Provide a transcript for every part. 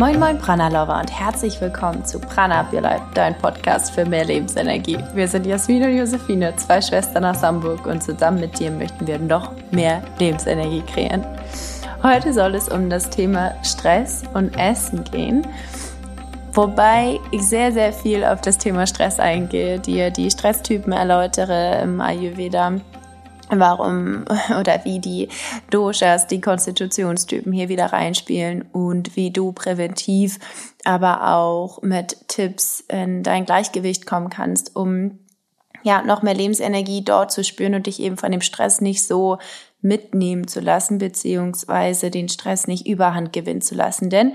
Moin Moin Prana Lover und herzlich willkommen zu Prana Up Your Life, dein Podcast für mehr Lebensenergie. Wir sind Jasmin und Josephine, zwei Schwestern aus Hamburg und zusammen mit dir möchten wir noch mehr Lebensenergie kreieren. Heute soll es um das Thema Stress und Essen gehen. Wobei ich sehr, sehr viel auf das Thema Stress eingehe, dir die Stresstypen erläutere im Ayurveda warum oder wie die Doshas, die Konstitutionstypen hier wieder reinspielen und wie du präventiv, aber auch mit Tipps in dein Gleichgewicht kommen kannst, um ja noch mehr Lebensenergie dort zu spüren und dich eben von dem Stress nicht so mitnehmen zu lassen, beziehungsweise den Stress nicht überhand gewinnen zu lassen. Denn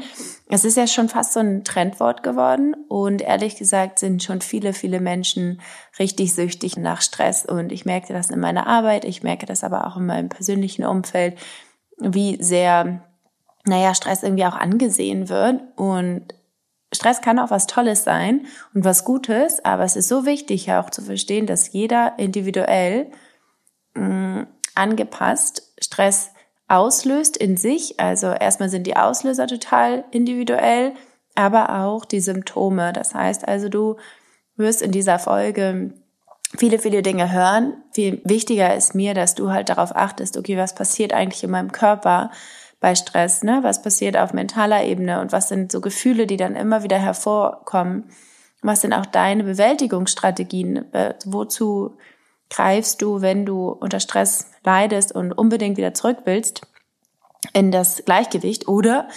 es ist ja schon fast so ein Trendwort geworden und ehrlich gesagt sind schon viele, viele Menschen richtig süchtig nach Stress und ich merke das in meiner Arbeit, ich merke das aber auch in meinem persönlichen Umfeld, wie sehr, naja, Stress irgendwie auch angesehen wird und Stress kann auch was Tolles sein und was Gutes, aber es ist so wichtig ja auch zu verstehen, dass jeder individuell mh, mm, angepasst Stress auslöst in sich. Also erstmal sind die Auslöser total individuell, aber auch die Symptome. Das heißt also, du wirst in dieser Folge viele, viele Dinge hören. Viel wichtiger ist mir, dass du halt darauf achtest, okay, was passiert eigentlich in meinem Körper bei Stress, ne? Was passiert auf mentaler Ebene und was sind so Gefühle, die dann immer wieder hervorkommen? Was sind auch deine Bewältigungsstrategien? Äh, wozu greifst du, wenn du unter Stress leidest und unbedingt wieder zurück willst in das Gleichgewicht oder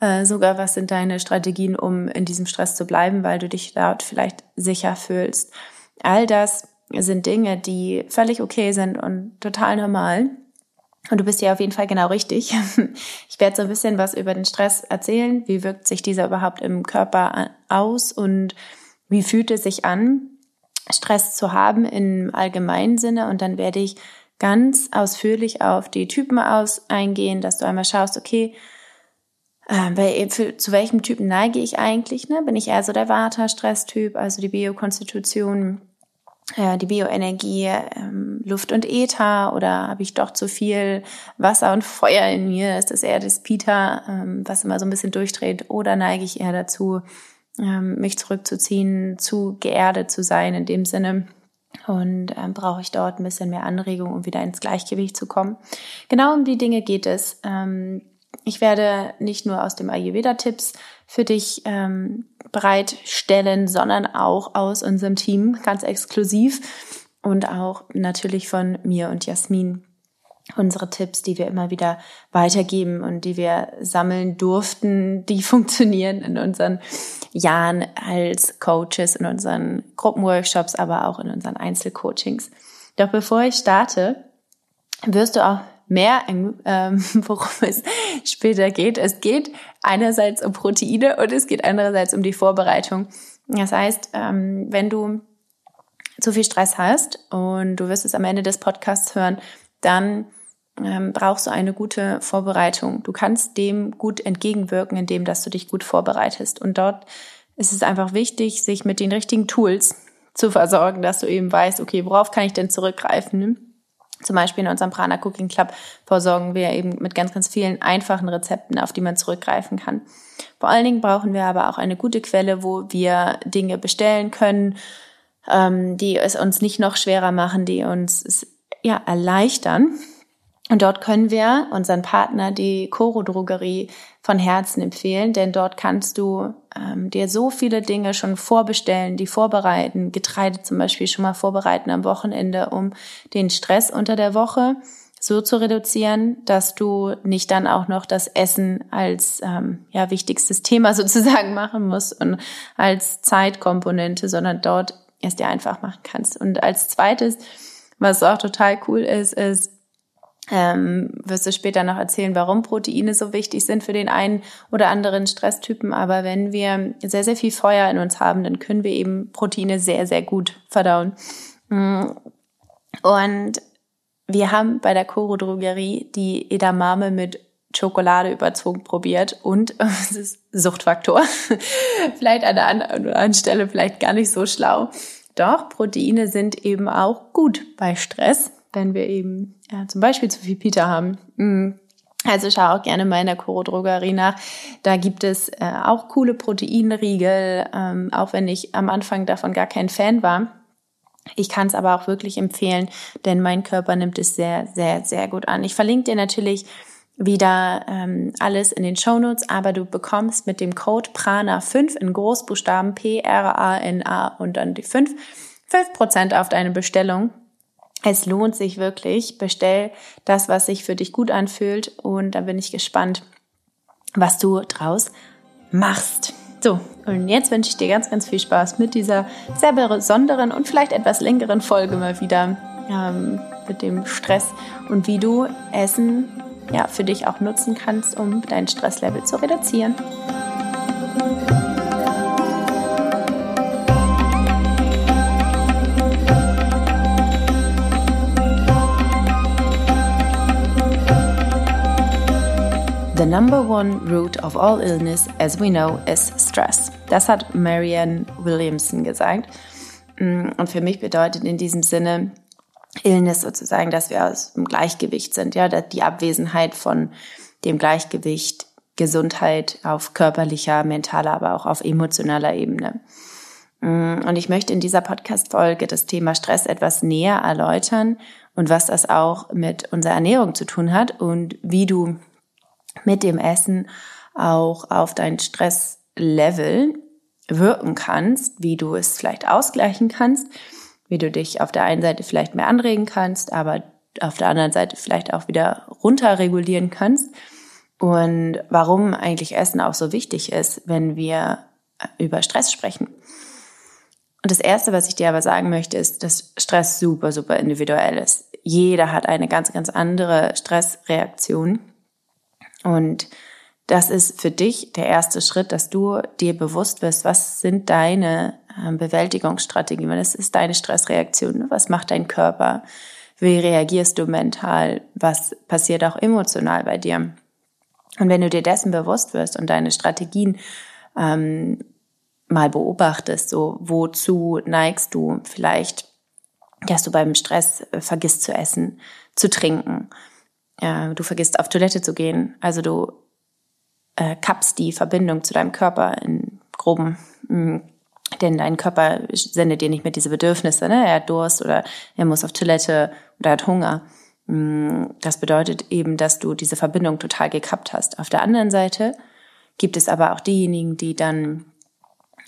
äh, sogar was sind deine Strategien, um in diesem Stress zu bleiben, weil du dich dort vielleicht sicher fühlst. All das sind Dinge, die völlig okay sind und total normal. Und du bist ja auf jeden Fall genau richtig. Ich werde so ein bisschen was über den Stress erzählen. Wie wirkt sich dieser überhaupt im Körper aus und wie fühlt es sich an? Stress zu haben im allgemeinen Sinne und dann werde ich ganz ausführlich auf die Typen aus eingehen, dass du einmal schaust, okay, äh, für, zu welchem Typen neige ich eigentlich? Ne? Bin ich eher so der Vata-Stresstyp, also die Biokonstitution, äh, die Bioenergie, ähm, Luft und Äther oder habe ich doch zu viel Wasser und Feuer in mir? Ist das eher das Pita, ähm, was immer so ein bisschen durchdreht? Oder neige ich eher dazu, ähm, mich zurückzuziehen, zu geerdet zu sein in dem Sinne. Und ähm, brauche ich dort ein bisschen mehr Anregung, um wieder ins Gleichgewicht zu kommen. Genau um die Dinge geht es. Ähm, ich werde nicht nur aus dem Ayurveda-Tipps für dich ähm, bereitstellen, sondern auch aus unserem Team ganz exklusiv und auch natürlich von mir und Jasmin unsere Tipps, die wir immer wieder weitergeben und die wir sammeln durften, die funktionieren in unseren Jahren als Coaches, in unseren Gruppenworkshops, aber auch in unseren Einzelcoachings. Doch bevor ich starte, wirst du auch mehr, ähm, worum es später geht. Es geht einerseits um Proteine und es geht andererseits um die Vorbereitung. Das heißt, ähm, wenn du zu viel Stress hast und du wirst es am Ende des Podcasts hören, dann ähm, brauchst du eine gute Vorbereitung. Du kannst dem gut entgegenwirken, indem dass du dich gut vorbereitest. Und dort ist es einfach wichtig, sich mit den richtigen Tools zu versorgen, dass du eben weißt, okay, worauf kann ich denn zurückgreifen? Zum Beispiel in unserem Prana Cooking Club versorgen wir eben mit ganz, ganz vielen einfachen Rezepten, auf die man zurückgreifen kann. Vor allen Dingen brauchen wir aber auch eine gute Quelle, wo wir Dinge bestellen können, ähm, die es uns nicht noch schwerer machen, die uns ja erleichtern, und dort können wir unseren Partner, die Coro Drogerie, von Herzen empfehlen, denn dort kannst du ähm, dir so viele Dinge schon vorbestellen, die vorbereiten, Getreide zum Beispiel schon mal vorbereiten am Wochenende, um den Stress unter der Woche so zu reduzieren, dass du nicht dann auch noch das Essen als ähm, ja, wichtigstes Thema sozusagen machen musst und als Zeitkomponente, sondern dort erst dir einfach machen kannst. Und als zweites, was auch total cool ist, ist, ähm, wirst du später noch erzählen, warum Proteine so wichtig sind für den einen oder anderen Stresstypen. Aber wenn wir sehr, sehr viel Feuer in uns haben, dann können wir eben Proteine sehr, sehr gut verdauen. Und wir haben bei der Koro Drogerie die Edamame mit Schokolade überzogen probiert und es ist Suchtfaktor. vielleicht an der anderen Stelle vielleicht gar nicht so schlau. Doch Proteine sind eben auch gut bei Stress wenn wir eben ja, zum Beispiel zu viel Pita haben. Mm. Also schau auch gerne mal in der Koro Drogerie nach. Da gibt es äh, auch coole Proteinriegel, ähm, auch wenn ich am Anfang davon gar kein Fan war. Ich kann es aber auch wirklich empfehlen, denn mein Körper nimmt es sehr, sehr, sehr gut an. Ich verlinke dir natürlich wieder ähm, alles in den Shownotes, aber du bekommst mit dem Code PRANA5 in Großbuchstaben P-R-A-N-A und dann die 5, 5% auf deine Bestellung. Es lohnt sich wirklich. Bestell das, was sich für dich gut anfühlt und da bin ich gespannt, was du draus machst. So, und jetzt wünsche ich dir ganz, ganz viel Spaß mit dieser sehr besonderen und vielleicht etwas längeren Folge mal wieder ähm, mit dem Stress und wie du Essen ja, für dich auch nutzen kannst, um dein Stresslevel zu reduzieren. The number one root of all illness, as we know, is stress. Das hat Marianne Williamson gesagt. Mm, und für mich bedeutet in diesem Sinne Illness sozusagen, dass wir aus dem Gleichgewicht sind, ja, die Abwesenheit von dem Gleichgewicht, Gesundheit auf körperlicher, mentaler, aber auch auf emotionaler Ebene. Mm, und ich möchte in dieser Podcast-Folge das Thema Stress etwas näher erläutern und was das auch mit unserer Ernährung zu tun hat und wie du mit dem Essen auch auf dein Stresslevel wirken kannst, wie du es vielleicht ausgleichen kannst wie du dich auf der einen Seite vielleicht mehr anregen kannst, aber auf der anderen Seite vielleicht auch wieder runterregulieren kannst und warum eigentlich Essen auch so wichtig ist, wenn wir über Stress sprechen. Und das Erste, was ich dir aber sagen möchte, ist, dass Stress super, super individuell ist. Jeder hat eine ganz, ganz andere Stressreaktion. Und das ist für dich der erste Schritt, dass du dir bewusst wirst, was sind deine ähm, Bewältigungsstrategien, was ist deine Stressreaktion, was macht dein Körper, wie reagierst du mental, was passiert auch emotional bei dir. Und wenn du dir dessen bewusst wirst und deine Strategien ähm, mal beobachtest, so wozu neigst du vielleicht, dass du beim Stress äh, vergisst zu essen, zu trinken, ja, du vergisst auf Toilette zu gehen, also du äh, kappst die Verbindung zu deinem Körper in groben, mh, mm, denn dein Körper sendet dir nicht mehr diese Bedürfnisse, ne? Er hat Durst oder er muss auf Toilette oder hat Hunger. Mm, das bedeutet eben, dass du diese Verbindung total gekappt hast. Auf der anderen Seite gibt es aber auch diejenigen, die dann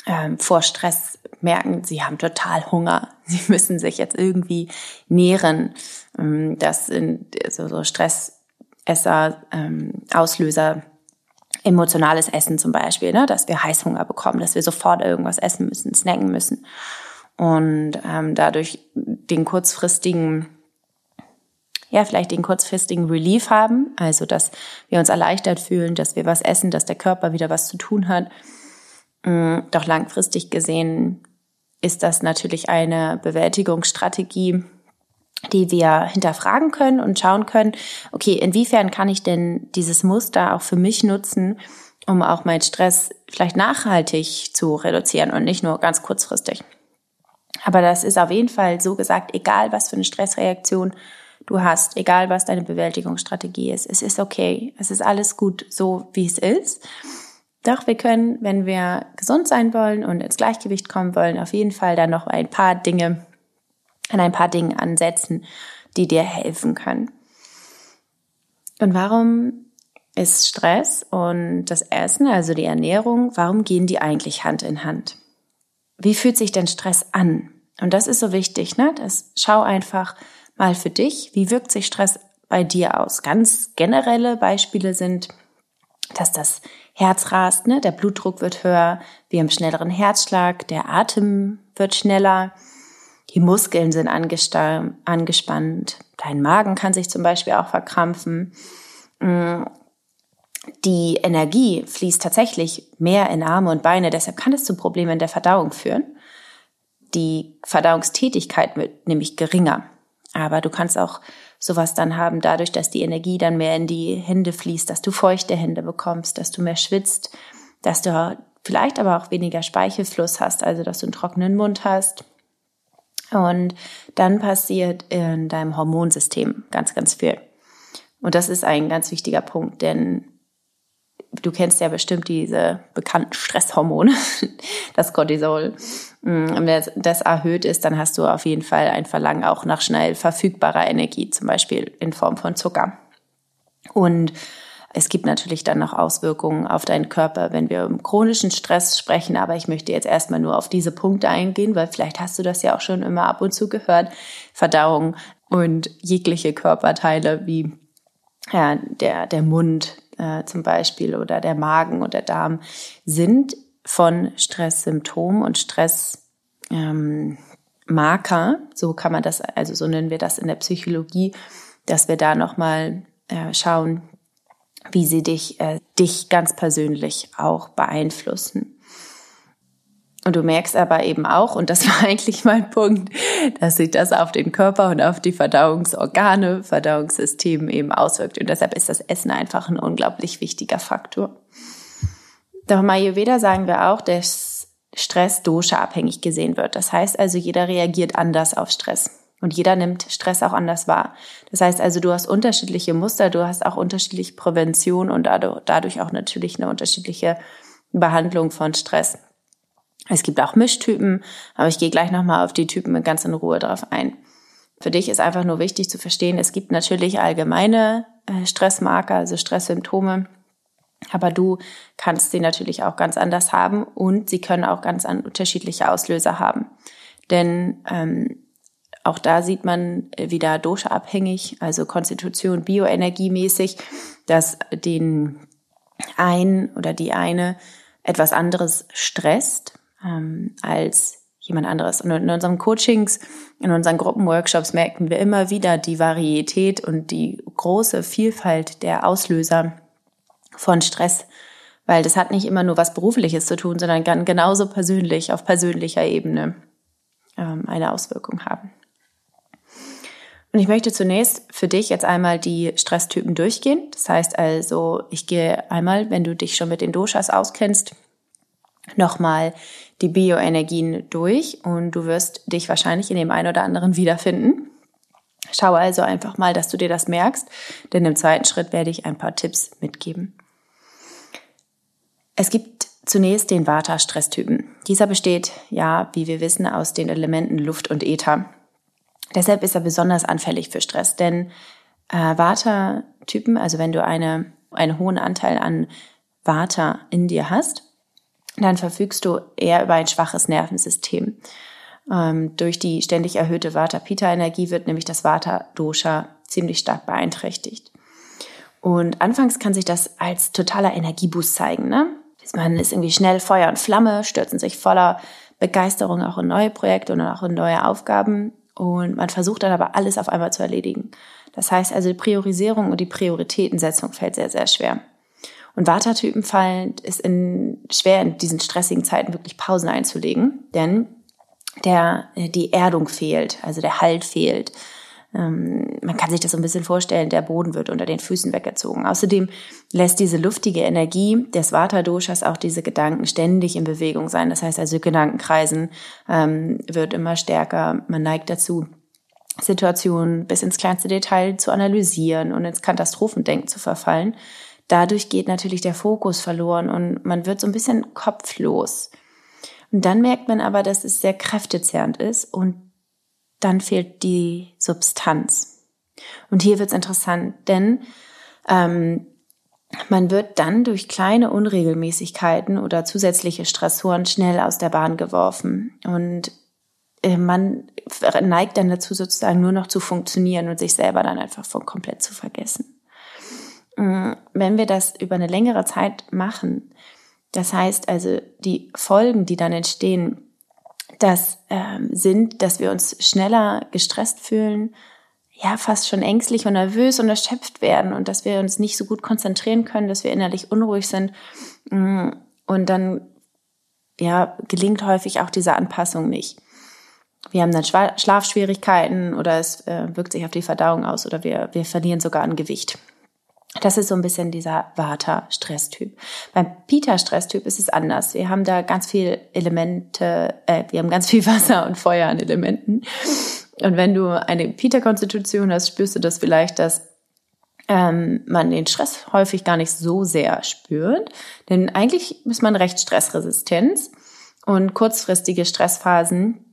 ähm, vor Stress merken, sie haben total Hunger. Sie müssen sich jetzt irgendwie nähren. Ähm, das sind so, so Stressesser, ähm, Auslöser emotionales Essen zum Beispiel, ne? dass wir Heißhunger bekommen, dass wir sofort irgendwas essen müssen, snacken müssen und ähm, dadurch den kurzfristigen ja, vielleicht den kurzfristigen Relief haben, also dass wir uns erleichtert fühlen, dass wir was essen, dass der Körper wieder was zu tun hat. Mm, doch langfristig gesehen ist das natürlich eine Bewältigungsstrategie, die wir hinterfragen können und schauen können, okay, inwiefern kann ich denn dieses Muster auch für mich nutzen, um auch meinen Stress vielleicht nachhaltig zu reduzieren und nicht nur ganz kurzfristig. Aber das ist auf jeden Fall so gesagt, egal was für eine Stressreaktion du hast, egal was deine Bewältigungsstrategie ist, es ist okay, es ist alles gut so, wie es ist. Doch wir können, wenn wir gesund sein wollen und ins Gleichgewicht kommen wollen, auf jeden Fall dann noch ein paar Dinge an ein paar Dingen ansetzen, die dir helfen können. Und warum ist Stress und das Essen, also die Ernährung, warum gehen die eigentlich Hand in Hand? Wie fühlt sich denn Stress an? Und das ist so wichtig, ne? Das schau einfach mal für dich, wie wirkt sich Stress bei dir aus? Ganz generelle Beispiele sind, dass das Herz rast, ne? Der Blutdruck wird höher, wir haben schnelleren Herzschlag, der Atem wird schneller, die Muskeln sind angespannt. Dein Magen kann sich zum Beispiel auch verkrampfen. Mm, die Energie fließt tatsächlich mehr in Arme und Beine, deshalb kann es zu Problemen in der Verdauung führen. Die Verdauungstätigkeit wird nämlich geringer. Aber du kannst auch sowas dann haben, dadurch, dass die Energie dann mehr in die Hände fließt, dass du feuchte Hände bekommst, dass du mehr schwitzt, dass du vielleicht aber auch weniger Speichelfluss hast, also dass du einen trockenen Mund hast, und dann passiert in deinem Hormonsystem ganz, ganz viel. Und das ist ein ganz wichtiger Punkt, denn du kennst ja bestimmt diese bekannten Stresshormone, das Cortisol. Mm, wenn das erhöht ist, dann hast du auf jeden Fall ein Verlangen auch nach schnell verfügbarer Energie, zum Beispiel in Form von Zucker. Und es gibt natürlich dann noch Auswirkungen auf deinen Körper, wenn wir um chronischen Stress sprechen, aber ich möchte jetzt erstmal nur auf diese Punkte eingehen, weil vielleicht hast du das ja auch schon immer ab und zu gehört. Verdauung und jegliche Körperteile wie ja, der, der Mund äh, zum Beispiel oder der Magen und der Darm sind von Stresssymptomen und Stressmarker, ähm, so kann man das, also so nennen wir das in der Psychologie, dass wir da nochmal äh, schauen, wie sie dich, äh, dich ganz persönlich auch beeinflussen. Und du merkst aber eben auch, und das war eigentlich mein Punkt, dass sich das auf den Körper und auf die Verdauungsorgane, Verdauungssystem eben auswirkt. Und deshalb ist das Essen einfach ein unglaublich wichtiger Faktor. Doch im Ayurveda sagen wir auch, dass Stress dosha-abhängig gesehen wird. Das heißt also, jeder reagiert anders auf Stress. Und jeder nimmt Stress auch anders wahr. Das heißt also, du hast unterschiedliche Muster, du hast auch unterschiedliche Prävention und dadurch auch natürlich eine unterschiedliche Behandlung von Stress. Es gibt auch Mischtypen, aber ich gehe gleich nochmal auf die Typen ganz in Ruhe drauf ein. Für dich ist einfach nur wichtig zu verstehen, es gibt natürlich allgemeine äh, Stressmarker, also Stresssymptome, aber du kannst sie natürlich auch ganz anders haben und sie können auch ganz unterschiedliche Auslöser haben. Denn ähm, auch da sieht man wieder Dosha-abhängig, also Konstitution bioenergiemäßig, dass den ein oder die eine etwas anderes stresst ähm, als jemand anderes. Und in unseren Coachings, in unseren Gruppenworkshops merken wir immer wieder die Varietät und die große Vielfalt der Auslöser von Stress, weil das hat nicht immer nur was Berufliches zu tun, sondern kann genauso persönlich, auf persönlicher Ebene ähm, eine Auswirkung haben. Und ich möchte zunächst für dich jetzt einmal die Stresstypen durchgehen. Das heißt also, ich gehe einmal, wenn du dich schon mit den Doshas auskennst, nochmal die Bioenergien durch und du wirst dich wahrscheinlich in dem einen oder anderen wiederfinden. Schau also einfach mal, dass du dir das merkst, denn im zweiten Schritt werde ich ein paar Tipps mitgeben. Es gibt zunächst den Vata-Stresstypen. Dieser besteht, ja, wie wir wissen, aus den Elementen Luft und Äther. Deshalb ist er besonders anfällig für Stress, denn äh, Vata-Typen, also wenn du eine, einen hohen Anteil an Vata in dir hast, dann verfügst du eher über ein schwaches Nervensystem. Ähm, durch die ständig erhöhte Vata-Pita-Energie wird nämlich das Vata-Dosha ziemlich stark beeinträchtigt. Und anfangs kann sich das als totaler Energieboost zeigen. Ne? Man ist irgendwie schnell Feuer und Flamme, stürzen sich voller Begeisterung auch in neue Projekte und auch in neue Aufgaben und man versucht dann aber alles auf einmal zu erledigen. Das heißt also, die Priorisierung und die Prioritätensetzung fällt sehr, sehr schwer. Und Vata-Typen fallen ist in, schwer in diesen stressigen Zeiten wirklich Pausen einzulegen, denn der, die Erdung fehlt, also der Halt fehlt. Ähm, man kann sich das so ein bisschen vorstellen, der Boden wird unter den Füßen weggezogen. Außerdem lässt diese luftige Energie des Vata-Doshas auch diese Gedanken ständig in Bewegung sein. Das heißt also, Gedankenkreisen ähm, wird immer stärker. Man neigt dazu, Situationen bis ins kleinste Detail zu analysieren und ins Katastrophendenken zu verfallen. Dadurch geht natürlich der Fokus verloren und man wird so ein bisschen kopflos. Und dann merkt man aber, dass es sehr kräftezehrend ist und dann fehlt die Substanz. Und hier wird es interessant, denn ähm, man wird dann durch kleine Unregelmäßigkeiten oder zusätzliche Stressoren schnell aus der Bahn geworfen. Und äh, man neigt dann dazu, sozusagen nur noch zu funktionieren und sich selber dann einfach von komplett zu vergessen. Mm, wenn wir das über eine längere Zeit machen, das heißt also die Folgen, die dann entstehen, das ähm, sind, dass wir uns schneller gestresst fühlen, ja, fast schon ängstlich und nervös und erschöpft werden und dass wir uns nicht so gut konzentrieren können, dass wir innerlich unruhig sind. Mm, und dann, ja, gelingt häufig auch diese Anpassung nicht. Wir haben dann Schlafschwierigkeiten oder es äh, wirkt sich auf die Verdauung aus oder wir, wir verlieren sogar an Gewicht. Das ist so ein bisschen dieser Vata-Stresstyp. Beim Pita-Stresstyp ist es anders. Wir haben da ganz viel Elemente, äh, wir haben ganz viel Wasser und Feuer an Elementen. Und wenn du eine Pita-Konstitution hast, spürst du das vielleicht, dass ähm, man den Stress häufig gar nicht so sehr spürt. Denn eigentlich ist man recht stressresistent und kurzfristige Stressphasen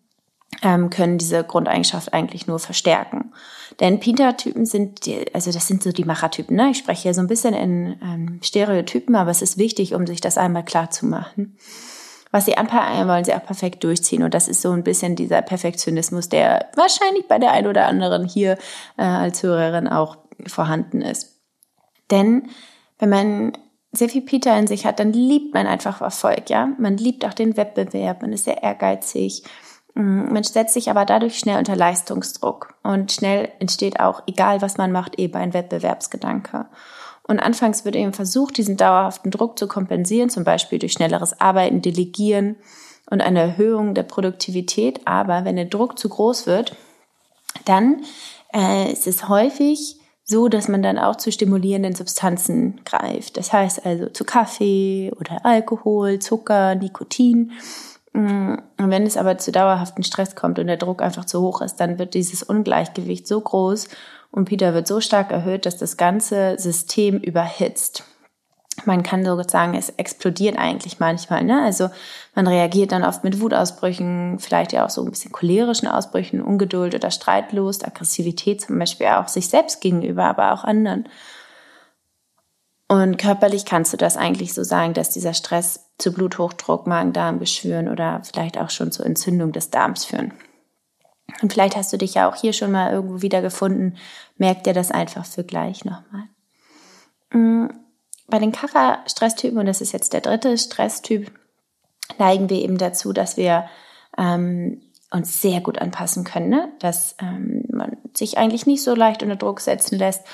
ähm, können diese Grundeigenschaft eigentlich nur verstärken. Denn Pinter-Typen sind, die, also das sind so die Machertypen. Ne? Ich spreche hier so ein bisschen in ähm, Stereotypen, aber es ist wichtig, um sich das einmal klar zu machen. Was sie anpacken wollen, sie auch perfekt durchziehen. Und das ist so ein bisschen dieser Perfektionismus, der wahrscheinlich bei der einen oder anderen hier äh, als Hörerin auch vorhanden ist. Denn wenn man sehr viel Peter in sich hat, dann liebt man einfach Erfolg, ja. Man liebt auch den Wettbewerb, man ist sehr ehrgeizig. Mm, man setzt sich aber dadurch schnell unter Leistungsdruck und schnell entsteht auch, egal was man macht, eben ein Wettbewerbsgedanke. Und anfangs wird eben versucht, diesen dauerhaften Druck zu kompensieren, zum Beispiel durch schnelleres Arbeiten, Delegieren und eine Erhöhung der Produktivität. Aber wenn der Druck zu groß wird, dann äh, ist es häufig so, dass man dann auch zu stimulierenden Substanzen greift. Das heißt also zu Kaffee oder Alkohol, Zucker, Nikotin. Mm, wenn es aber zu dauerhaften Stress kommt und der Druck einfach zu hoch ist, dann wird dieses Ungleichgewicht so groß und Peter wird so stark erhöht, dass das ganze System überhitzt man kann so sagen, es explodiert eigentlich manchmal. Ne? Also man reagiert dann oft mit Wutausbrüchen, vielleicht ja auch so ein bisschen cholerischen Ausbrüchen, Ungeduld oder Streitlust, Aggressivität zum Beispiel auch sich selbst gegenüber, aber auch anderen. Und körperlich kannst du das eigentlich so sagen, dass dieser Stress zu Bluthochdruck, Magen-Darm-Geschwüren oder vielleicht auch schon zur Entzündung des Darms führen. Und vielleicht hast du dich ja auch hier schon mal irgendwo wiedergefunden. Merk dir das einfach für gleich nochmal. Mm, bei den Kara-Stresstypen, und das ist jetzt der dritte Stresstyp, neigen wir eben dazu, dass wir ähm, uns sehr gut anpassen können, ne? dass ähm, man sich eigentlich nicht so leicht unter Druck setzen lässt,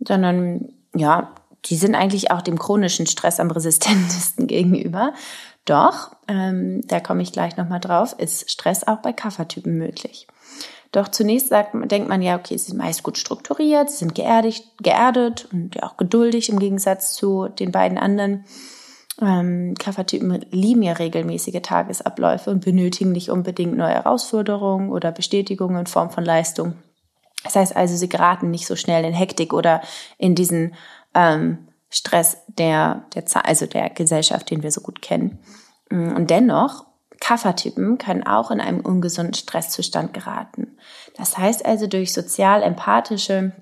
sondern ja, die sind eigentlich auch dem chronischen Stress am resistentesten gegenüber. Doch, ähm, da komme ich gleich nochmal drauf, ist Stress auch bei Kaffertypen möglich. Doch zunächst sagt, denkt man ja, okay, sie sind meist gut strukturiert, sie sind geerdet, geerdet und ja auch geduldig im Gegensatz zu den beiden anderen. Ähm, Kaffertypen lieben ja regelmäßige Tagesabläufe und benötigen nicht unbedingt neue Herausforderungen oder Bestätigungen in Form von Leistung. Das heißt also, sie geraten nicht so schnell in Hektik oder in diesen ähm, Stress der, der, also der Gesellschaft, den wir so gut kennen. Und dennoch Kaffertypen können auch in einem ungesunden Stresszustand geraten. Das heißt also durch sozial-empathische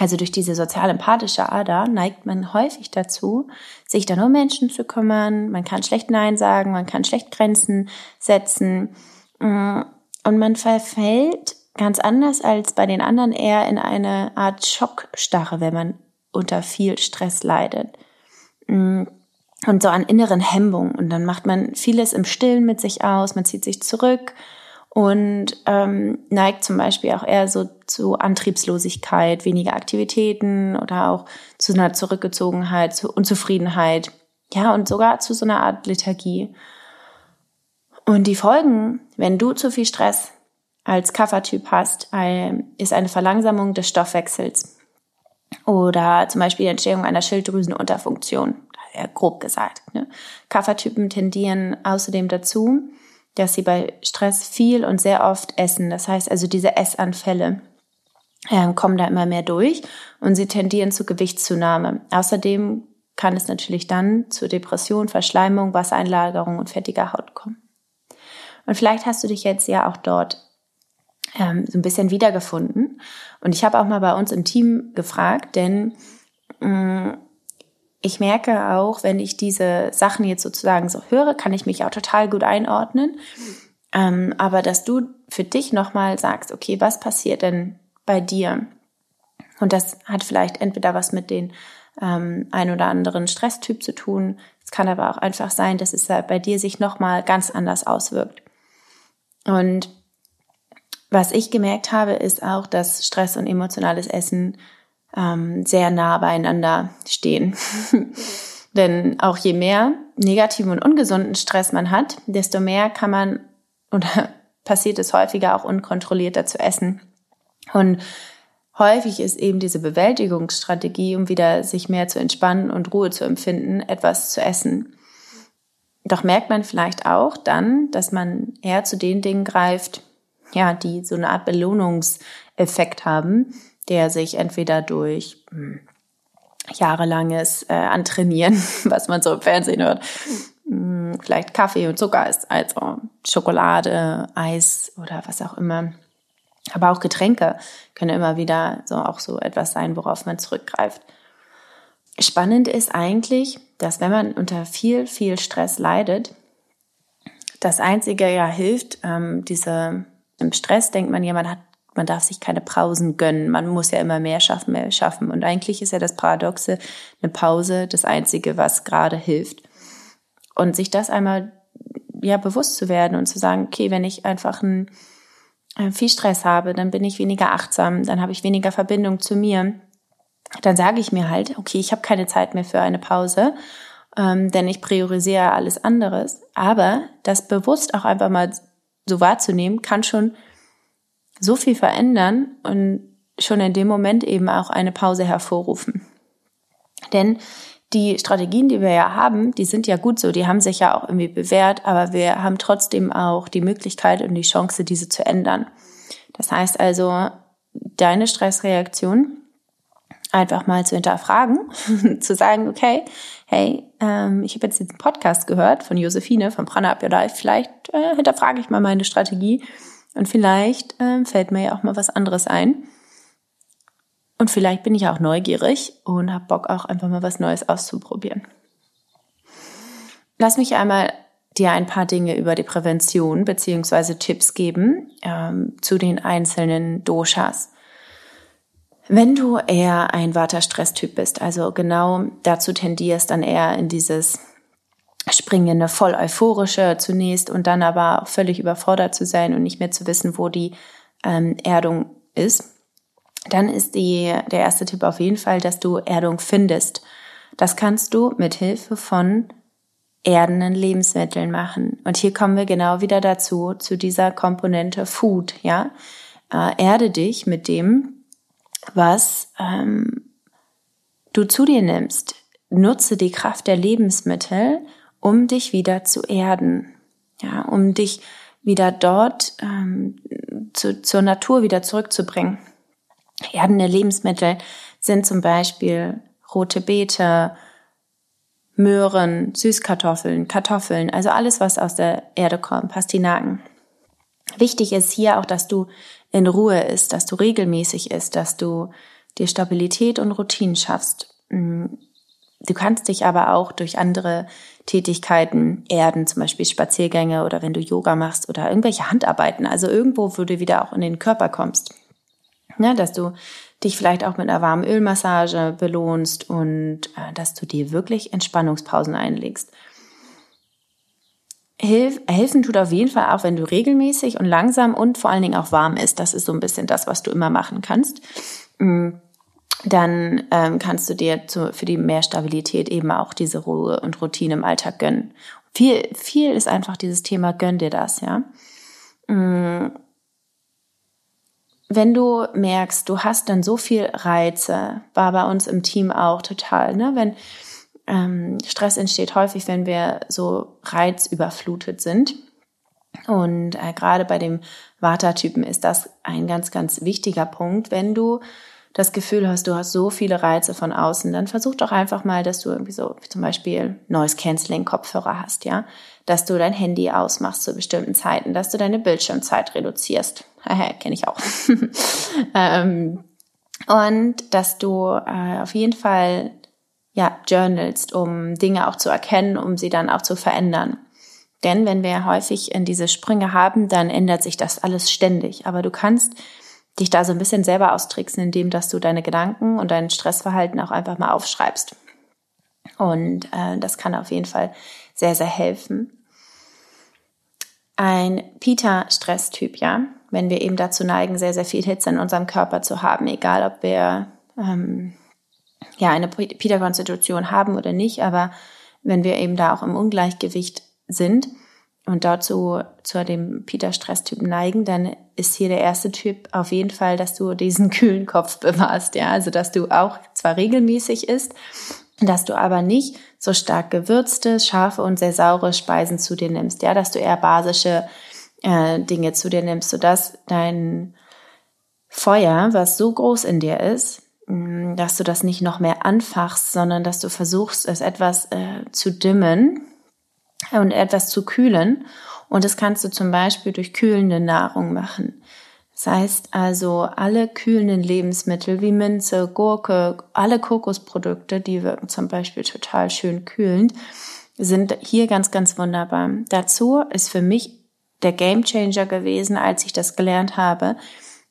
also durch diese sozial-empathische Ader neigt man häufig dazu, sich dann um Menschen zu kümmern. Man kann schlecht Nein sagen, man kann schlecht Grenzen setzen. Mm, und man verfällt ganz anders als bei den anderen eher in eine Art Schockstarre, wenn man unter viel Stress leidet. Mm, und so an inneren Hemmungen. Und dann macht man vieles im Stillen mit sich aus, man zieht sich zurück und ähm, neigt zum Beispiel auch eher so zu Antriebslosigkeit, weniger Aktivitäten oder auch zu einer Zurückgezogenheit, zu Unzufriedenheit. Ja, und sogar zu so einer Art Lethargie. Und die Folgen, wenn du zu viel Stress als Kaffertyp hast, ist eine Verlangsamung des Stoffwechsels oder zum Beispiel die Entstehung einer Schilddrüsenunterfunktion grob gesagt. Ne? Kaffertypen tendieren außerdem dazu, dass sie bei Stress viel und sehr oft essen. Das heißt also, diese Essanfälle äh, kommen da immer mehr durch und sie tendieren zu Gewichtszunahme. Außerdem kann es natürlich dann zu Depression, Verschleimung, Wassereinlagerung und fettiger Haut kommen. Und vielleicht hast du dich jetzt ja auch dort ähm, so ein bisschen wiedergefunden. Und ich habe auch mal bei uns im Team gefragt, denn mh, mm, ich merke auch, wenn ich diese Sachen jetzt sozusagen so höre, kann ich mich auch total gut einordnen. Ähm, aber dass du für dich nochmal sagst, okay, was passiert denn bei dir? Und das hat vielleicht entweder was mit den ähm, ein oder anderen Stresstyp zu tun. Es kann aber auch einfach sein, dass es bei dir sich nochmal ganz anders auswirkt. Und was ich gemerkt habe, ist auch, dass Stress und emotionales Essen ähm, sehr nah beieinander stehen. Denn auch je mehr negativen und ungesunden Stress man hat, desto mehr kann man oder passiert es häufiger auch unkontrollierter zu essen. Und häufig ist eben diese Bewältigungsstrategie, um wieder sich mehr zu entspannen und Ruhe zu empfinden, etwas zu essen. Doch merkt man vielleicht auch dann, dass man eher zu den Dingen greift, ja, die so eine Art Belohnungseffekt haben, der sich entweder durch hm, jahrelanges äh, Antrainieren, was man so im Fernsehen hört, hm, vielleicht Kaffee und Zucker ist, also Schokolade, Eis oder was auch immer. Aber auch Getränke können immer wieder so auch so etwas sein, worauf man zurückgreift. Spannend ist eigentlich, dass wenn man unter viel, viel Stress leidet, das Einzige ja hilft, ähm, diese, im Stress denkt man ja, man hat, man darf sich keine Pausen gönnen. Man muss ja immer mehr schaffen, mehr schaffen. Und eigentlich ist ja das Paradoxe, eine Pause das Einzige, was gerade hilft. Und sich das einmal, ja, bewusst zu werden und zu sagen, okay, wenn ich einfach ein, äh, viel Stress habe, dann bin ich weniger achtsam, dann habe ich weniger Verbindung zu mir. Dann sage ich mir halt, okay, ich habe keine Zeit mehr für eine Pause ähm, denn ich priorisiere alles anderes. Aber das bewusst auch einfach mal so wahrzunehmen, kann schon so viel verändern und schon in dem Moment eben auch eine Pause hervorrufen. Denn die Strategien, die wir ja haben, die sind ja gut so, die haben sich ja auch irgendwie bewährt, aber wir haben trotzdem auch die Möglichkeit und die Chance, diese zu ändern. Das heißt also, deine Stressreaktion einfach mal zu hinterfragen, zu sagen, okay, hey, ähm, ich habe jetzt diesen Podcast gehört von Josephine von Prana Life, vielleicht äh, hinterfrage ich mal meine Strategie und vielleicht äh, fällt mir ja auch mal was anderes ein. Und vielleicht bin ich auch neugierig und habe Bock auch einfach mal was Neues auszuprobieren. Lass mich einmal dir ein paar Dinge über die Prävention beziehungsweise Tipps geben ähm, zu den einzelnen Doshas. Wenn du eher ein Vata-Stress-Typ bist, also genau dazu tendierst, dann eher in dieses springende, voll euphorische zunächst und dann aber auch völlig überfordert zu sein und nicht mehr zu wissen, wo die ähm, Erdung ist, dann ist die, der erste Tipp auf jeden Fall, dass du Erdung findest. Das kannst du mit Hilfe von erdenden Lebensmitteln machen. Und hier kommen wir genau wieder dazu, zu dieser Komponente Food, ja. Äh, erde dich mit dem, was ähm, du zu dir nimmst. Nutze die Kraft der Lebensmittel, um dich wieder zu erden, ja, um dich wieder dort ähm, zu, zur Natur wieder zurückzubringen. Erdende Lebensmittel sind zum Beispiel rote Beete, Möhren, Süßkartoffeln, Kartoffeln, also alles, was aus der Erde kommt, Pastinaken. Wichtig ist hier auch, dass du in Ruhe ist, dass du regelmäßig ist, dass du dir Stabilität und Routinen schaffst. Mm, du kannst dich aber auch durch andere Tätigkeiten erden, zum Beispiel Spaziergänge oder wenn du Yoga machst oder irgendwelche Handarbeiten, also irgendwo, wo du wieder auch in den Körper kommst. Ja, dass du dich vielleicht auch mit einer warmen Ölmassage belohnst und äh, dass du dir wirklich Entspannungspausen einlegst. Hilf, helfen tut auf jeden Fall auch, wenn du regelmäßig und langsam und vor allen Dingen auch warm isst. Das ist so ein bisschen das, was du immer machen kannst. Mm, dann ähm, kannst du dir zu, für die mehr Stabilität eben auch diese Ruhe und Routine im Alltag gönnen. Viel, viel ist einfach dieses Thema, gönn dir das, ja. Mm, wenn du merkst, du hast dann so viel Reize, war bei uns im Team auch total, ne? Wenn, ähm, Stress entsteht häufig, wenn wir so reizüberflutet sind. Und äh, gerade bei dem Vata-Typen ist das ein ganz, ganz wichtiger Punkt. Wenn du das Gefühl hast, du hast so viele Reize von außen, dann versuch doch einfach mal, dass du irgendwie so zum Beispiel Noise Cancelling Kopfhörer hast, ja, dass du dein Handy ausmachst zu bestimmten Zeiten, dass du deine Bildschirmzeit reduzierst. Kenne ich auch. ähm, und dass du äh, auf jeden Fall ja, journalst, um Dinge auch zu erkennen, um sie dann auch zu verändern. Denn wenn wir häufig in diese Sprünge haben, dann ändert sich das alles ständig. Aber du kannst dich da so ein bisschen selber austricksen, indem dass du deine Gedanken und dein Stressverhalten auch einfach mal aufschreibst. Und äh, das kann auf jeden Fall sehr, sehr helfen. Ein Pita-Stresstyp, ja, wenn wir eben dazu neigen, sehr, sehr viel Hitze in unserem Körper zu haben, egal ob wir ähm, ja eine Pita-Konstitution haben oder nicht, aber wenn wir eben da auch im Ungleichgewicht sind und dazu zu dem Pita-Stress-Typ neigen, dann ist hier der erste Typ auf jeden Fall, dass du diesen kühlen Kopf bewahrst, ja, also dass du auch zwar regelmäßig isst, dass du aber nicht so stark gewürzte, scharfe und sehr saure Speisen zu dir nimmst, ja, dass du eher basische äh, Dinge zu dir nimmst, sodass dein Feuer, was so groß in dir ist, dass du das nicht noch mehr anfachst, sondern dass du versuchst, es etwas äh, zu dimmen und etwas zu kühlen. Und das kannst du zum Beispiel durch kühlende Nahrung machen. Das heißt also, alle kühlenden Lebensmittel wie Minze, Gurke, alle Kokosprodukte, die wirken zum Beispiel total schön kühlend, sind hier ganz, ganz wunderbar. Dazu ist für mich der Gamechanger gewesen, als ich das gelernt habe,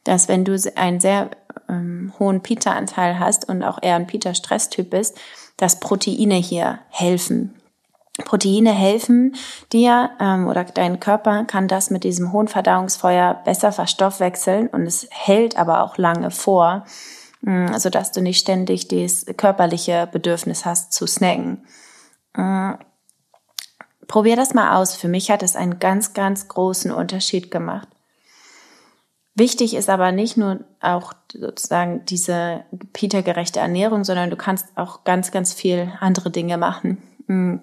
dass wenn du einen sehr ähm, hohen Pita-Anteil hast und auch eher ein Pita-Stresstyp bist, dass Proteine hier helfen. Proteine helfen dir ähm, oder dein Körper kann das mit diesem hohen Verdauungsfeuer besser verstoffwechseln und es hält aber auch lange vor, äh, so dass du nicht ständig das körperliche Bedürfnis hast zu snacken. Äh, probier das mal aus. Für mich hat es einen ganz, ganz großen Unterschied gemacht. Wichtig ist aber nicht nur auch sozusagen diese Peter-gerechte Ernährung, sondern du kannst auch ganz, ganz viel andere Dinge machen. Hm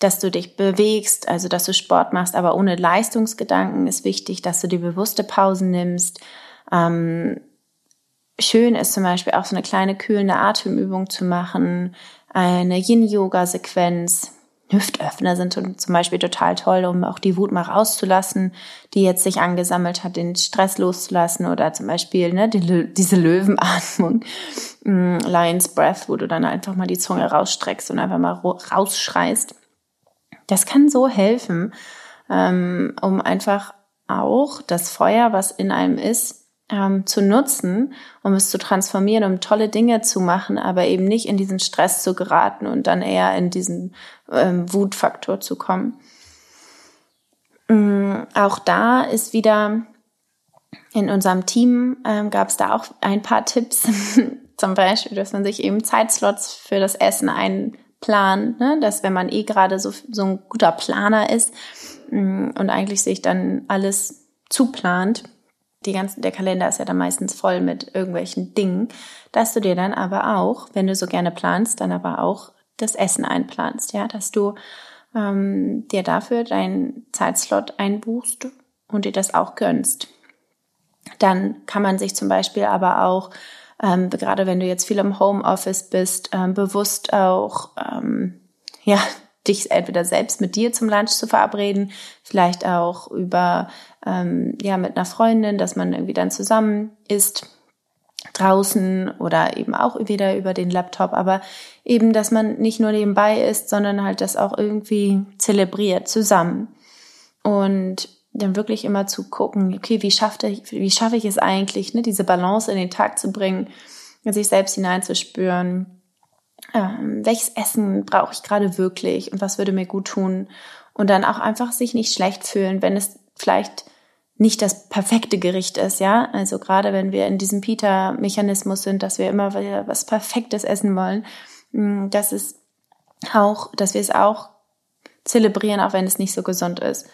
dass du dich bewegst, also dass du Sport machst, aber ohne Leistungsgedanken ist wichtig, dass du dir bewusste Pausen nimmst. Ähm, schön ist zum Beispiel auch so eine kleine kühlende Atemübung zu machen, eine Yin-Yoga-Sequenz. Hüftöffner sind zum Beispiel total toll, um auch die Wut mal rauszulassen, die jetzt sich angesammelt hat, den Stress loszulassen oder zum Beispiel ne, die, diese Löwenatmung, mm, Lion's Breath, wo du dann einfach mal die Zunge rausstreckst und einfach mal rausschreist. Das kann so helfen, ähm, um einfach auch das Feuer, was in einem ist, ähm, zu nutzen, um es zu transformieren, um tolle Dinge zu machen, aber eben nicht in diesen Stress zu geraten und dann eher in diesen ähm, Wutfaktor zu kommen. Ähm, auch da ist wieder in unserem Team ähm, gab es da auch ein paar Tipps, zum Beispiel, dass man sich eben Zeitslots für das Essen ein Plan, ne? dass wenn man eh gerade so, so ein guter Planer ist mm, und eigentlich sich dann alles zuplant, die ganzen, der Kalender ist ja dann meistens voll mit irgendwelchen Dingen, dass du dir dann aber auch, wenn du so gerne planst, dann aber auch das Essen einplanst, ja, dass du ähm, dir dafür deinen Zeitslot einbuchst und dir das auch gönnst. Dann kann man sich zum Beispiel aber auch ähm, gerade wenn du jetzt viel im Homeoffice bist, ähm, bewusst auch, ähm, ja, dich entweder selbst mit dir zum Lunch zu verabreden, vielleicht auch über, ähm, ja, mit einer Freundin, dass man irgendwie dann zusammen isst draußen oder eben auch wieder über den Laptop, aber eben, dass man nicht nur nebenbei ist, sondern halt das auch irgendwie zelebriert zusammen. Und dann wirklich immer zu gucken, okay, wie schaffe ich, wie schaffe ich es eigentlich, ne, diese Balance in den Tag zu bringen, sich selbst hineinzuspüren, ähm, welches Essen brauche ich gerade wirklich und was würde mir gut tun und dann auch einfach sich nicht schlecht fühlen, wenn es vielleicht nicht das perfekte Gericht ist, ja. Also gerade wenn wir in diesem Pita-Mechanismus sind, dass wir immer wieder was Perfektes essen wollen, mm, dass es auch, dass wir es auch zelebrieren, auch wenn es nicht so gesund ist.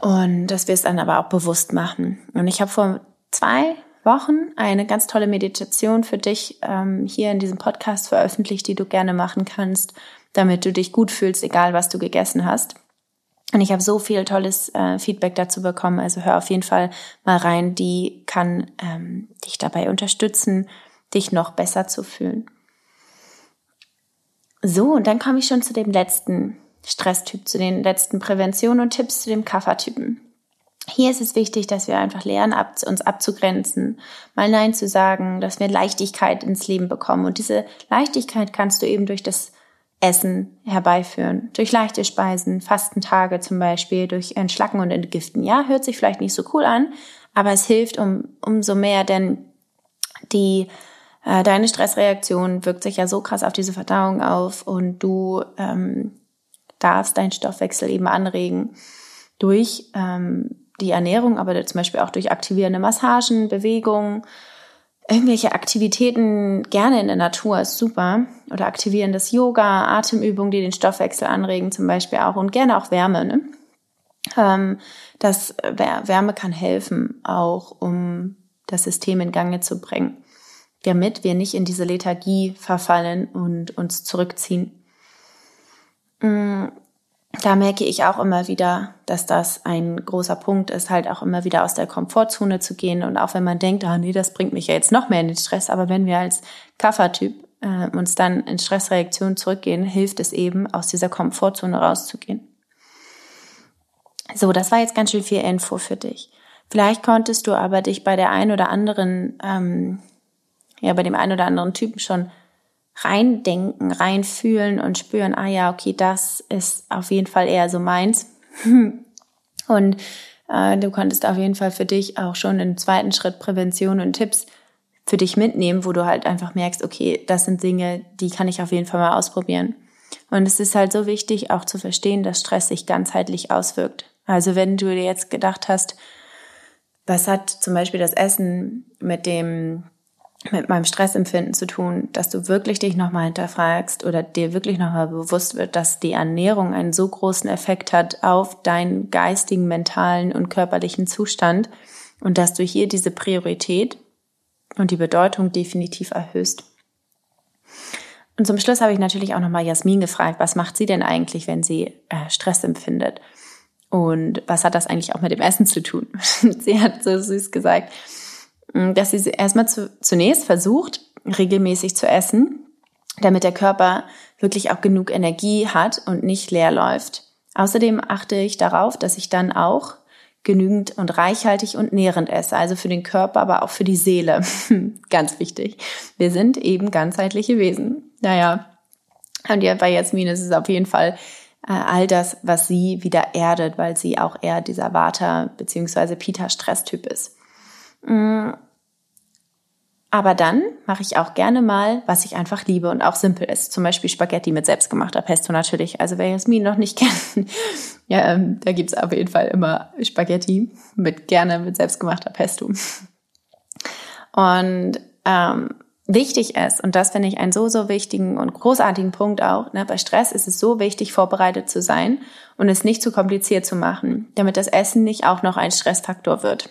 Und dass wir es dann aber auch bewusst machen. Und ich habe vor zwei Wochen eine ganz tolle Meditation für dich ähm, hier in diesem Podcast veröffentlicht, die du gerne machen kannst, damit du dich gut fühlst, egal was du gegessen hast. Und ich habe so viel tolles äh, Feedback dazu bekommen. Also hör auf jeden Fall mal rein. Die kann ähm, dich dabei unterstützen, dich noch besser zu fühlen. So, und dann komme ich schon zu dem letzten Stresstyp, zu den letzten Präventionen und Tipps zu dem Kaffertypen. Hier ist es wichtig, dass wir einfach lernen, uns abzugrenzen, mal Nein zu sagen, dass wir Leichtigkeit ins Leben bekommen. Und diese Leichtigkeit kannst du eben durch das Essen herbeiführen. Durch leichte Speisen, Fastentage zum Beispiel, durch Entschlacken und Entgiften. Ja, hört sich vielleicht nicht so cool an, aber es hilft um, umso mehr, denn die äh, deine Stressreaktion wirkt sich ja so krass auf diese Verdauung auf und du ähm, darfst deinen Stoffwechsel eben anregen durch ähm, die Ernährung, aber zum Beispiel auch durch aktivierende Massagen, Bewegungen, irgendwelche Aktivitäten gerne in der Natur ist super. Oder aktivierendes Yoga, Atemübungen, die den Stoffwechsel anregen zum Beispiel auch und gerne auch Wärme. Ne? Ähm, das Wärme kann helfen, auch um das System in Gange zu bringen, damit wir nicht in diese Lethargie verfallen und uns zurückziehen. Da merke ich auch immer wieder, dass das ein großer Punkt ist, halt auch immer wieder aus der Komfortzone zu gehen. Und auch wenn man denkt, ah nee, das bringt mich ja jetzt noch mehr in den Stress, aber wenn wir als Kaffertyp äh, uns dann in Stressreaktionen zurückgehen, hilft es eben, aus dieser Komfortzone rauszugehen. So, das war jetzt ganz schön viel Info für dich. Vielleicht konntest du aber dich bei der ein oder anderen, ähm, ja, bei dem ein oder anderen Typen schon reindenken, reinfühlen und spüren, ah ja, okay, das ist auf jeden Fall eher so meins. und äh, du konntest auf jeden Fall für dich auch schon einen zweiten Schritt Prävention und Tipps für dich mitnehmen, wo du halt einfach merkst, okay, das sind Dinge, die kann ich auf jeden Fall mal ausprobieren. Und es ist halt so wichtig, auch zu verstehen, dass Stress sich ganzheitlich auswirkt. Also wenn du dir jetzt gedacht hast, was hat zum Beispiel das Essen mit dem mit meinem Stressempfinden zu tun, dass du wirklich dich nochmal hinterfragst oder dir wirklich nochmal bewusst wird, dass die Ernährung einen so großen Effekt hat auf deinen geistigen, mentalen und körperlichen Zustand und dass du hier diese Priorität und die Bedeutung definitiv erhöhst. Und zum Schluss habe ich natürlich auch nochmal Jasmin gefragt, was macht sie denn eigentlich, wenn sie äh, Stress empfindet? Und was hat das eigentlich auch mit dem Essen zu tun? sie hat so süß gesagt, dass sie erstmal zu, zunächst versucht, regelmäßig zu essen, damit der Körper wirklich auch genug Energie hat und nicht leer läuft. Außerdem achte ich darauf, dass ich dann auch genügend und reichhaltig und nährend esse, also für den Körper, aber auch für die Seele. Ganz wichtig. Wir sind eben ganzheitliche Wesen. Naja, und ja, bei Jasmin ist es auf jeden Fall äh, all das, was sie wieder erdet, weil sie auch eher dieser Vata- bzw. Pita-Stresstyp ist. Mm. Aber dann mache ich auch gerne mal, was ich einfach liebe und auch simpel ist. Zum Beispiel Spaghetti mit selbstgemachter Pesto natürlich. Also wer Jasmin noch nicht kennt, ja, ähm, da gibt's auf jeden Fall immer Spaghetti mit gerne mit selbstgemachter Pesto. Und ähm, wichtig ist, und das finde ich einen so, so wichtigen und großartigen Punkt auch, ne, bei Stress ist es so wichtig, vorbereitet zu sein und es nicht zu kompliziert zu machen, damit das Essen nicht auch noch ein Stressfaktor wird.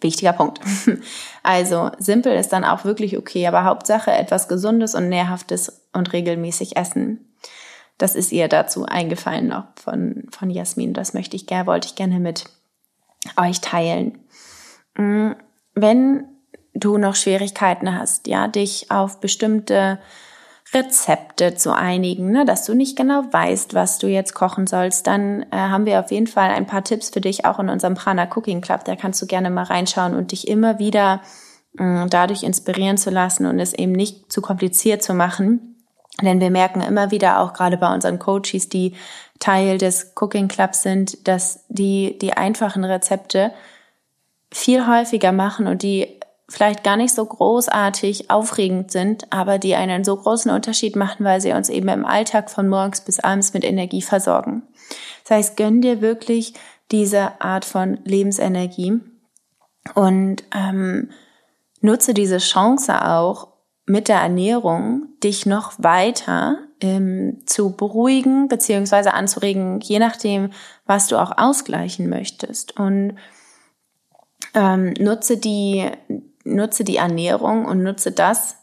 Wichtiger Punkt. Also simpel ist dann auch wirklich okay, aber Hauptsache etwas Gesundes und Nährhaftes und regelmäßig essen. Das ist ihr dazu eingefallen noch von, von Jasmin. Das möchte ich gerne, wollte ich gerne mit euch teilen. Mm, wenn du noch Schwierigkeiten hast, ja, dich auf bestimmte Rezepte zu einigen, ne, dass du nicht genau weißt, was du jetzt kochen sollst, dann äh, haben wir auf jeden Fall ein paar Tipps für dich auch in unserem Prana Cooking Club. Da kannst du gerne mal reinschauen und dich immer wieder äh, dadurch inspirieren zu lassen und es eben nicht zu kompliziert zu machen. Denn wir merken immer wieder auch gerade bei unseren Coaches, die Teil des Cooking Clubs sind, dass die die einfachen Rezepte viel häufiger machen und die vielleicht gar nicht so großartig aufregend sind, aber die einen so großen Unterschied machen, weil sie uns eben im Alltag von morgens bis abends mit Energie versorgen. Das heißt, gönn dir wirklich diese Art von Lebensenergie und ähm, nutze diese Chance auch mit der Ernährung, dich noch weiter ähm, zu beruhigen beziehungsweise anzuregen, je nachdem, was du auch ausgleichen möchtest. Und ähm, nutze die nutze die Ernährung und nutze das,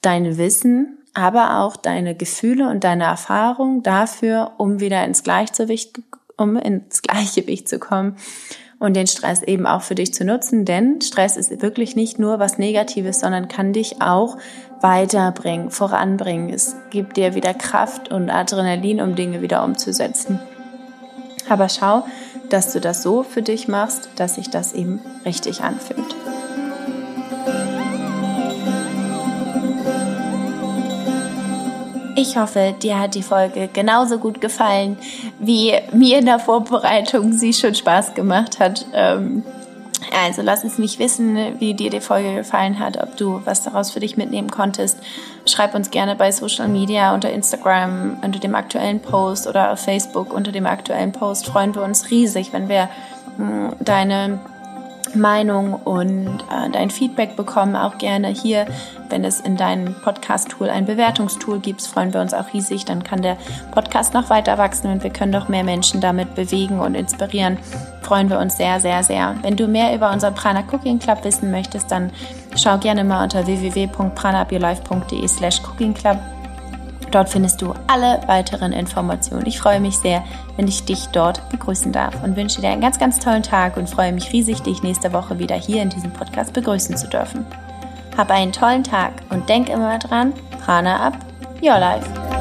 dein Wissen, aber auch deine Gefühle und deine Erfahrung dafür, um wieder ins Gleichgewicht, um ins Gleichgewicht zu kommen und den Stress eben auch für dich zu nutzen, denn Stress ist wirklich nicht nur was Negatives, sondern kann dich auch weiterbringen, voranbringen. Es gibt dir wieder Kraft und Adrenalin, um Dinge wieder umzusetzen. Aber schau, dass du das so für dich machst, dass sich das eben richtig anfühlt. Ich hoffe, dir hat die Folge genauso gut gefallen, wie mir in der Vorbereitung sie schon Spaß gemacht hat. Ähm, also lass es mich wissen, wie dir die Folge gefallen hat, ob du was daraus für dich mitnehmen konntest. Schreib uns gerne bei Social Media unter Instagram unter dem aktuellen Post oder auf Facebook unter dem aktuellen Post. Freuen wir uns riesig, wenn wir hm, deine Meinung und äh, dein Feedback bekommen. Auch gerne hier, wenn es in deinem Podcast-Tool ein Bewertungstool gibt, freuen wir uns auch riesig. Dann kann der Podcast noch weiter wachsen und wir können noch mehr Menschen damit bewegen und inspirieren. Freuen wir uns sehr, sehr, sehr. Wenn du mehr über unseren Prana Cooking Club wissen möchtest, dann schau gerne mal unter www.pranabiolife.de slash Cooking Club Dort findest du alle weiteren Informationen. Ich freue mich sehr, wenn ich dich dort begrüßen darf und wünsche dir einen ganz, ganz tollen Tag und freue mich riesig, dich nächste Woche wieder hier in diesem Podcast begrüßen zu dürfen. Hab einen tollen Tag und denk immer dran, Prana ab, your life.